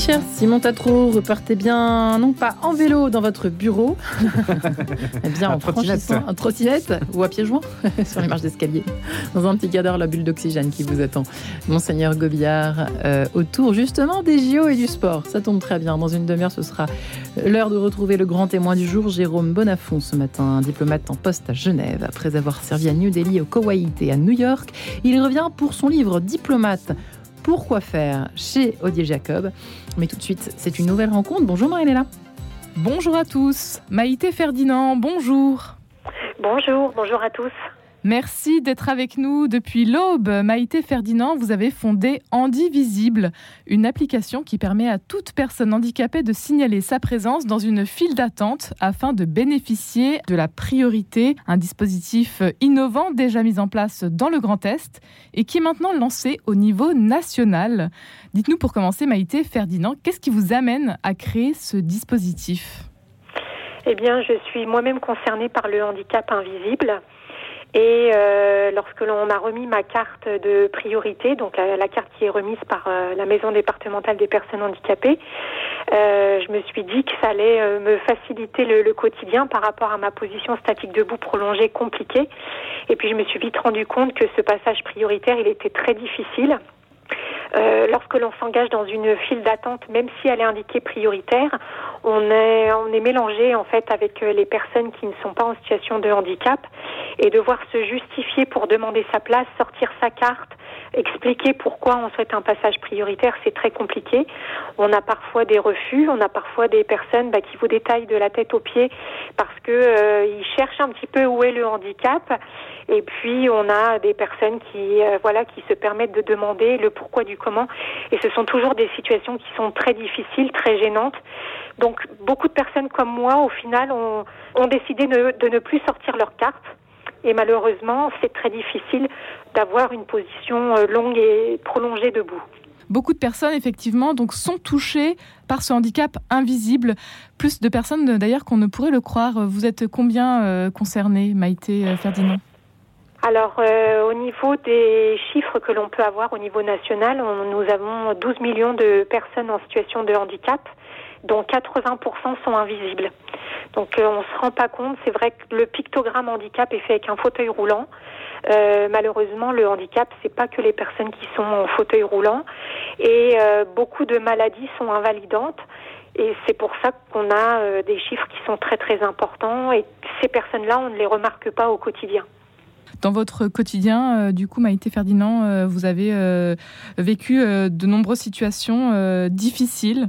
cher Simon Tatro, repartez bien, non pas en vélo dans votre bureau, mais bien en franchissant un trottinette ou à pieds joints sur les marches d'escalier, dans un petit cadre, la bulle d'oxygène qui vous attend. Monseigneur Gobillard, euh, autour justement des JO et du sport. Ça tombe très bien. Dans une demi-heure, ce sera l'heure de retrouver le grand témoin du jour, Jérôme Bonafont, ce matin, diplomate en poste à Genève. Après avoir servi à New Delhi, au Koweït et à New York, il revient pour son livre Diplomate pourquoi faire chez Odile Jacob. Mais tout de suite, c'est une nouvelle rencontre. Bonjour Marie-Léla. Bonjour à tous. Maïté Ferdinand, bonjour. Bonjour, bonjour à tous. Merci d'être avec nous depuis l'aube. Maïté Ferdinand, vous avez fondé Visible, une application qui permet à toute personne handicapée de signaler sa présence dans une file d'attente afin de bénéficier de la priorité, un dispositif innovant déjà mis en place dans le Grand Est et qui est maintenant lancé au niveau national. Dites-nous pour commencer, Maïté Ferdinand, qu'est-ce qui vous amène à créer ce dispositif? Eh bien, je suis moi-même concernée par le handicap invisible. Et euh, lorsque l'on m'a remis ma carte de priorité, donc la, carte qui est remise par euh, la Maison départementale des personnes handicapées, euh, je me suis dit que ça allait euh, me faciliter le, le, quotidien par rapport à ma position statique debout prolongée compliquée. Et puis je me suis vite rendu compte que ce passage prioritaire, il était très difficile. Euh, lorsque l'on s'engage dans une file d'attente, même si elle est indiquée prioritaire, on est, on est mélangé en fait avec les personnes qui ne sont pas en situation de handicap. Et devoir se justifier pour demander sa place, sortir sa carte, expliquer pourquoi on souhaite un passage prioritaire, c'est très compliqué. On a parfois des refus, on a parfois des personnes bah, qui vous détaillent de la tête aux pieds parce que euh, ils cherchent un petit peu où est le handicap. Et puis on a des personnes qui euh, voilà qui se permettent de demander le pourquoi du comment. Et ce sont toujours des situations qui sont très difficiles, très gênantes. Donc beaucoup de personnes comme moi, au final, ont, ont décidé de ne plus sortir leur carte et malheureusement, c'est très difficile d'avoir une position euh, longue et prolongée debout. Beaucoup de personnes, effectivement, donc, sont touchées par ce handicap invisible. Plus de personnes, d'ailleurs, qu'on ne pourrait le croire. Vous êtes combien euh, concernés, Maïté euh, Ferdinand? Alors, au niveau des chiffres que l'on peut avoir au niveau national, nous avons 12 millions de personnes en situation de handicap, dont 80% sont invisibles. Donc euh, on se rend pas compte. C'est vrai que le pictogramme handicap est fait avec un fauteuil roulant. Euh, malheureusement, le handicap, c'est pas que les personnes qui sont en fauteuil roulant, et euh, beaucoup de maladies sont invalidantes. Et c'est pour ça qu'on a des chiffres qui sont très très importants. Et ces personnes-là, on ne les remarque pas au quotidien. Dans votre quotidien, du coup, Maïté Ferdinand, vous avez vécu de nombreuses situations difficiles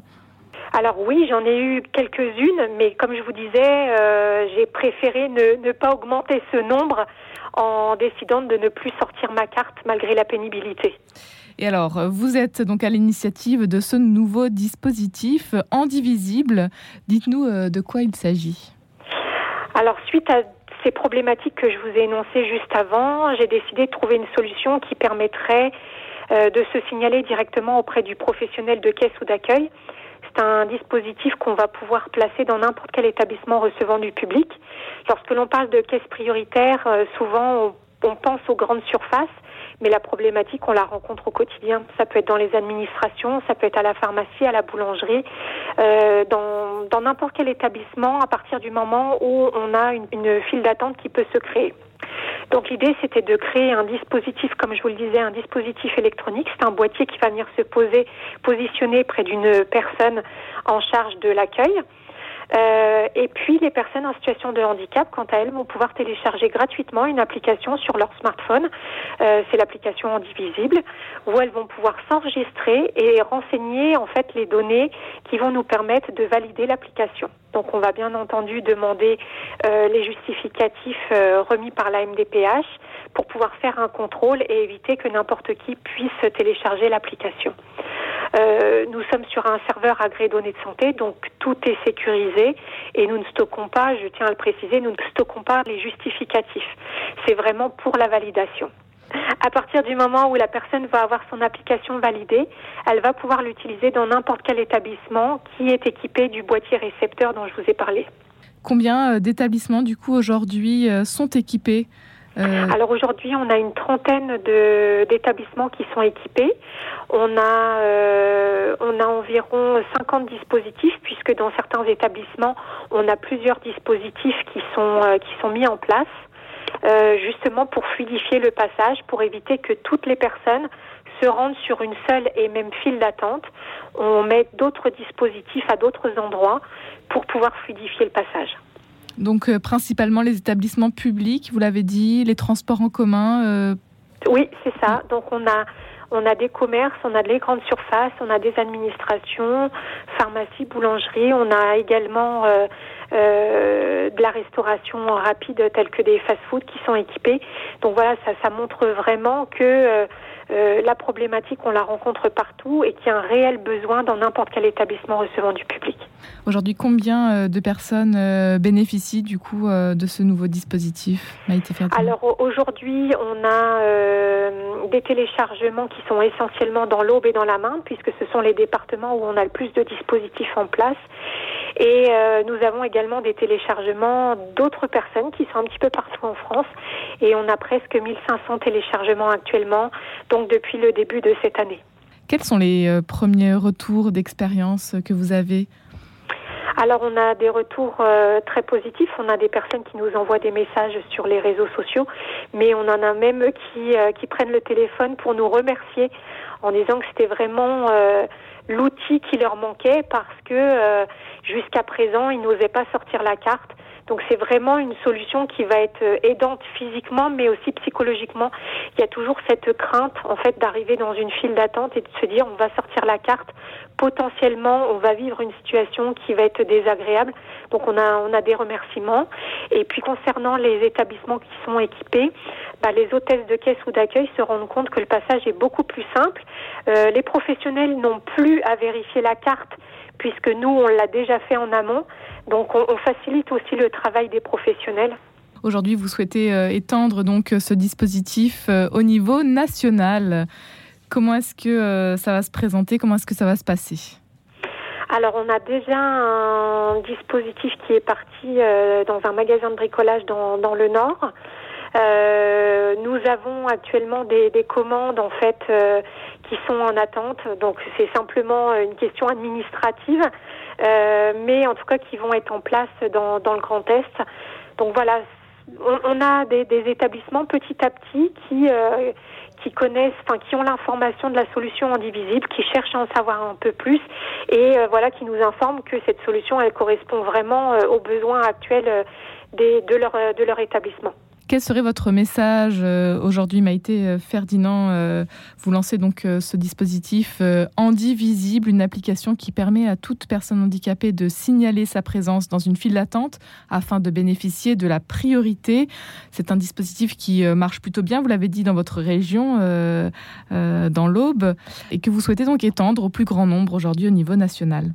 alors oui, j'en ai eu quelques-unes, mais comme je vous disais, euh, j'ai préféré ne, pas augmenter ce nombre en décidant de ne plus sortir ma carte malgré la pénibilité. Et alors, vous êtes donc à l'initiative de ce nouveau dispositif indivisible. Dites-nous euh, de quoi il s'agit. Alors, suite à ces problématiques que je vous ai énoncées juste avant, j'ai décidé de trouver une solution qui permettrait euh, de se signaler directement auprès du professionnel de caisse ou d'accueil c'est un dispositif qu'on va pouvoir placer dans n'importe quel établissement recevant du public. Lorsque l'on parle de caisse prioritaire, euh, souvent on, pense aux grandes surfaces, mais la problématique, on la rencontre au quotidien. Ça peut être dans les administrations, ça peut être à la pharmacie, à la boulangerie, euh, dans n'importe quel établissement, à partir du moment où on a une file d'attente qui peut se créer. Donc l'idée, c'était de créer un dispositif, comme je vous le disais, un dispositif électronique. C'est un boîtier qui va venir se poser, positionner près d'une personne en charge de l'accueil. Euh, et puis les personnes en situation de handicap, quant à elles, vont pouvoir télécharger gratuitement une application sur leur smartphone. Euh, c'est l'application Indivisible, où elles vont pouvoir s'enregistrer et renseigner en fait les données qui vont nous permettre de valider l'application. Donc on va bien entendu demander euh, les justificatifs euh, remis par la MDPH pour pouvoir faire un contrôle et éviter que n'importe qui puisse télécharger l'application. Euh, nous sommes sur un serveur agréé données de santé, donc tout est sécurisé et nous ne stockons pas, je tiens à le préciser, nous ne stockons pas les justificatifs. C'est vraiment pour la validation. À partir du moment où la personne va avoir son application validée, elle va pouvoir l'utiliser dans n'importe quel établissement qui est équipé du boîtier récepteur dont je vous ai parlé. Combien euh, d'établissements du coup aujourd'hui euh, sont équipés euh, Alors aujourd'hui, on a une trentaine d'établissements qui sont équipés. On a, on a environ 50 dispositifs, puisque dans certains établissements, on a plusieurs dispositifs qui sont, qui sont mis en place. Justement pour fluidifier le passage, pour éviter que toutes les personnes se rendent sur une seule et même file d'attente. On met d'autres dispositifs à d'autres endroits pour pouvoir fluidifier le passage. Donc euh, principalement les établissements publics, vous l'avez dit, les transports en commun. Euh, oui, c'est ça. Donc on a on a des commerces, on a des grandes surfaces, on a des administrations, pharmacies, boulangeries. On a également euh, de la restauration rapide telle que des fast-foods qui sont équipés. Donc voilà, ça, ça montre vraiment que euh, la problématique, on la rencontre partout et qu'il y a un réel besoin dans n'importe quel établissement recevant du public. Aujourd'hui, combien euh, de personnes euh, bénéficient du coup de ce nouveau dispositif Alors aujourd'hui, on a des téléchargements qui sont essentiellement dans l'Aube et dans la main, puisque ce sont les départements où on a le plus de dispositifs en place. Et nous avons également des téléchargements d'autres personnes qui sont un petit peu partout en France. Et on a presque 1500 téléchargements actuellement, donc depuis le début de cette année. Quels sont les euh, premiers retours d'expérience que vous avez? Alors on a des retours euh, très positifs, on a des personnes qui nous envoient des messages sur les réseaux sociaux, mais on en a même qui, euh, qui prennent le téléphone pour nous remercier en disant que c'était vraiment l'outil qui leur manquait parce que jusqu'à présent ils n'osaient pas sortir la carte donc c'est vraiment une solution qui va être euh, aidante physiquement, mais aussi psychologiquement. Il y a toujours cette crainte, en fait, d'arriver dans une file d'attente et de se dire on va sortir la carte. Potentiellement, on va vivre une situation qui va être désagréable. Donc on a on a des remerciements. Et puis concernant les établissements qui sont équipés, bah, les hôtesses de caisse ou d'accueil se rendent compte que le passage est beaucoup plus simple. Euh, les professionnels n'ont plus à vérifier la carte puisque nous, on l'a déjà fait en amont. Donc, on, facilite aussi le travail des professionnels. Aujourd'hui, vous souhaitez euh, étendre donc ce dispositif euh, au niveau national. Comment est-ce que euh, ça va se présenter? Comment est-ce que ça va se passer? Alors, on a déjà un dispositif qui est parti dans un magasin de bricolage dans, dans le Nord. Euh, nous avons actuellement des, des commandes en fait euh, qui sont en attente, donc c'est simplement une question administrative, euh, mais en tout cas qui vont être en place dans, le Grand Est. Donc voilà, on, a des, établissements petit à petit qui qui connaissent, enfin qui ont l'information de la solution indivisible, qui cherchent à en savoir un peu plus et voilà qui nous informent que cette solution elle correspond vraiment aux besoins actuels de leur de leur établissement. Quel serait votre message euh, aujourd'hui, Maïté euh, Ferdinand euh, Vous lancez donc ce dispositif Handivisible, une application qui permet à toute personne handicapée de signaler sa présence dans une file d'attente afin de bénéficier de la priorité. C'est un dispositif qui marche plutôt bien, vous l'avez dit, dans votre région, dans l'Aube, et que vous souhaitez donc étendre au plus grand nombre aujourd'hui au niveau national.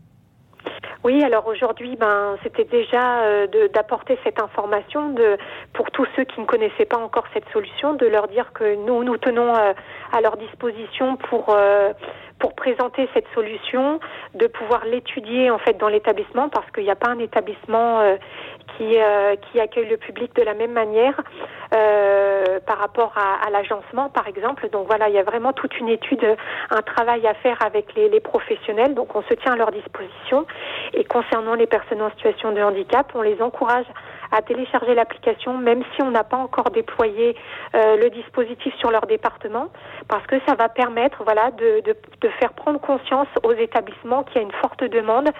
Oui, alors aujourd'hui, ben, c'était déjà euh, d'apporter cette information de, pour tous ceux qui ne connaissaient pas encore cette solution, de leur dire que nous, nous tenons euh, à leur disposition pour euh, pour présenter cette solution, de pouvoir l'étudier en fait dans l'établissement parce qu'il n'y a pas un établissement qui qui accueille le public de la même manière par rapport à, l'agencement par exemple. Donc voilà, il y a vraiment toute une étude, un travail à faire avec les, les professionnels. Donc on se tient à leur disposition et concernant les personnes en situation de handicap, on les encourage à télécharger l'application, même si on n'a pas encore déployé euh, le dispositif sur leur département, parce que ça va permettre, voilà, de, faire prendre conscience aux établissements qu'il y a une forte demande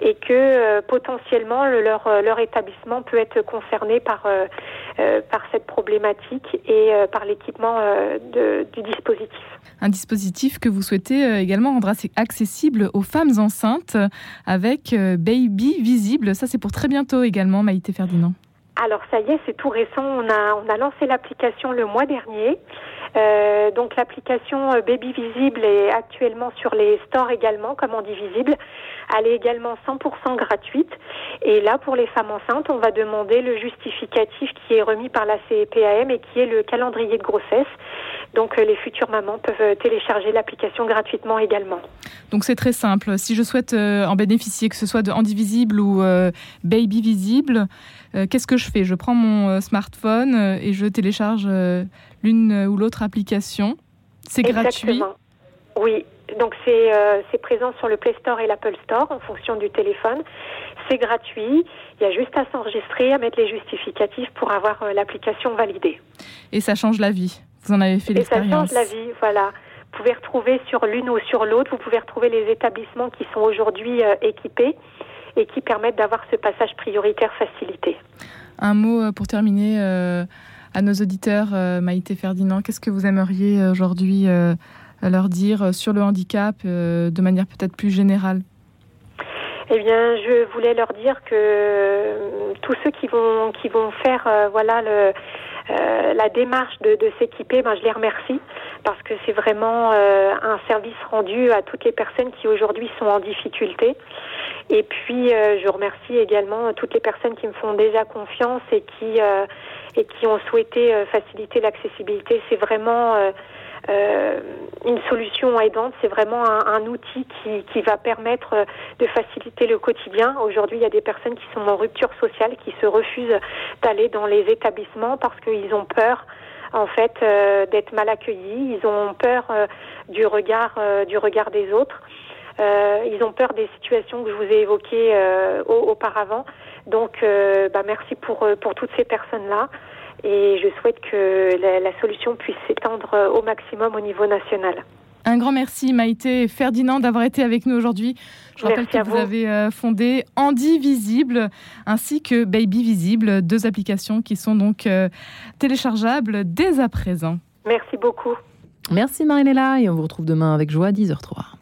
et que euh, potentiellement leur, euh, leur établissement peut être concerné par, par cette problématique et par l'équipement du dispositif. Un dispositif que vous souhaitez également rendre accessible aux femmes enceintes avec Baby Visible. Ça, c'est pour très bientôt également, Maïté Ferdinand. Alors ça y est, c'est tout récent. On a, on a lancé l'application le mois dernier. Euh, donc l'application euh, Baby Visible est actuellement sur les stores également, comme on dit visible. Elle est également 100% gratuite. Et là, pour les femmes enceintes, on va demander le justificatif qui est remis par la CEPAM et qui est le calendrier de grossesse. Donc euh, les futures mamans peuvent télécharger l'application gratuitement également. Donc c'est très simple. Si je souhaite en bénéficier, que ce soit de Handivisible ou Baby Visible, qu'est-ce que je fais? Je prends mon smartphone et je télécharge l'une ou l'autre application. C'est gratuit? Oui, donc c'est euh, présent sur le Play Store et l'Apple Store en fonction du téléphone. C'est gratuit. Il y a juste à s'enregistrer, à mettre les justificatifs pour avoir euh, l'application validée. Et ça change la vie. Vous en avez fait l'expérience. Et ça change la vie, voilà. Vous pouvez retrouver sur l'une ou sur l'autre, vous pouvez retrouver les établissements qui sont aujourd'hui euh, équipés et qui permettent d'avoir ce passage prioritaire facilité. Un mot euh, pour terminer à nos auditeurs, Maïté Ferdinand, qu'est-ce que vous aimeriez aujourd'hui leur dire sur le handicap de manière peut-être plus générale? Eh bien, je voulais leur dire que euh, tous ceux qui vont qui vont faire euh, voilà le euh, la démarche de, de s'équiper, ben, je les remercie parce que c'est vraiment un service rendu à toutes les personnes qui aujourd'hui sont en difficulté. Et puis, je remercie également toutes les personnes qui me font déjà confiance et qui et qui ont souhaité faciliter l'accessibilité. C'est vraiment euh, une solution aidante, c'est vraiment un, outil qui, va permettre euh, de faciliter le quotidien. Aujourd'hui, il y a des personnes qui sont en rupture sociale, qui se refusent d'aller dans les établissements parce qu'ils ont peur en fait euh, d'être mal accueillis, ils ont peur du regard du regard des autres. ils ont peur des situations que je vous ai évoquées auparavant. Donc, bah, merci pour, pour toutes ces personnes-là et je souhaite que la, solution puisse s'étendre au maximum au niveau national. Un grand merci Maïté Ferdinand d'avoir été avec nous aujourd'hui. Je rappelle que vous, avez euh, fondé Andy Visible ainsi que Baby Visible, deux applications qui sont donc euh, téléchargeables dès à présent. Merci beaucoup. Merci Marinella et on vous retrouve demain avec joie à 10h03.